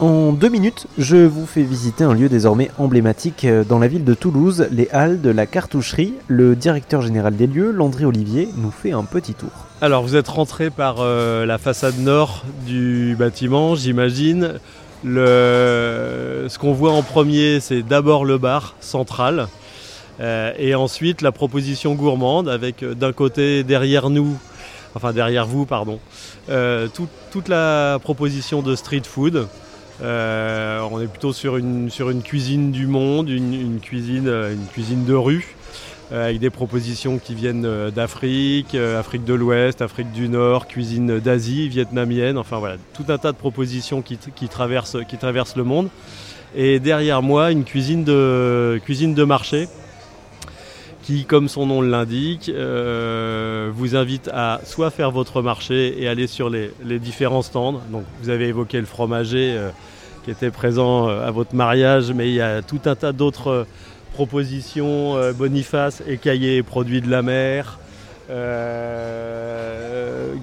En deux minutes, je vous fais visiter un lieu désormais emblématique euh, dans la ville de Toulouse, les Halles de la Cartoucherie. Le directeur général des lieux, Landry Olivier, nous fait un petit tour. Alors vous êtes rentré par euh, la façade nord du bâtiment, j'imagine. Ce qu'on voit en premier, c'est d'abord le bar central. Euh, et ensuite la proposition gourmande avec d'un côté derrière nous, enfin derrière vous, pardon, toute la proposition de street food. Euh, on est plutôt sur une, cuisine du monde, une, cuisine, euh, cuisine de rue, euh, avec des propositions qui viennent d'Afrique, Afrique de l'Ouest, Afrique du Nord, cuisine d'Asie, vietnamienne, enfin voilà, tout un tas de propositions qui, traversent, le monde. Et derrière moi, une cuisine de, cuisine de marché qui, comme son nom l'indique, vous invite à soit faire votre marché et aller sur les, différents stands. Vous avez évoqué le fromager qui était présent euh, à votre mariage, mais il y a tout un tas d'autres euh, propositions, euh, Boniface, écaillés, produits de la mer,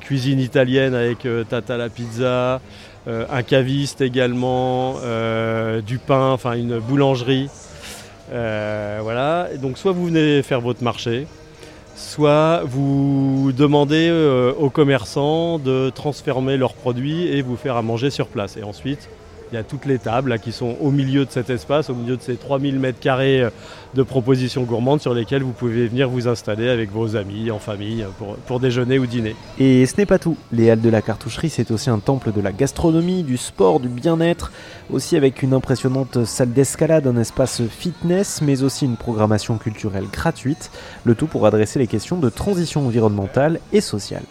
cuisine italienne avec Tata la pizza, un caviste également, du pain, enfin une boulangerie. voilà, donc soit vous venez faire votre marché, soit vous demandez aux commerçants de transformer leurs produits et vous faire à manger sur place. Et ensuite, il y a toutes les tables qui sont au milieu de cet espace, au milieu de ces 3000 mètres carrés euh, de propositions gourmandes sur lesquelles vous pouvez venir vous installer avec vos amis, en famille, pour, pour déjeuner ou dîner. Et ce n'est pas tout. Les Halles de la Cartoucherie, c'est aussi un temple de la gastronomie, du sport, du bien-être, aussi avec une impressionnante salle d'escalade, un espace fitness, mais aussi une programmation culturelle gratuite, le tout pour adresser les questions de transition environnementale et sociale.